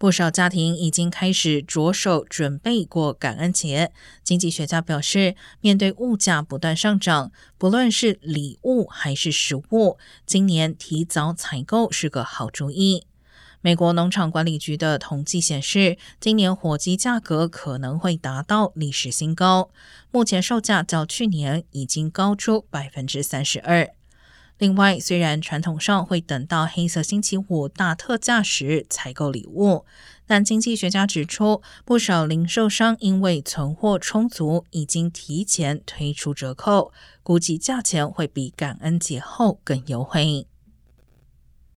不少家庭已经开始着手准备过感恩节。经济学家表示，面对物价不断上涨，不论是礼物还是食物，今年提早采购是个好主意。美国农场管理局的统计显示，今年火鸡价格可能会达到历史新高，目前售价较去年已经高出百分之三十二。另外，虽然传统上会等到黑色星期五大特价时采购礼物，但经济学家指出，不少零售商因为存货充足，已经提前推出折扣，估计价钱会比感恩节后更优惠。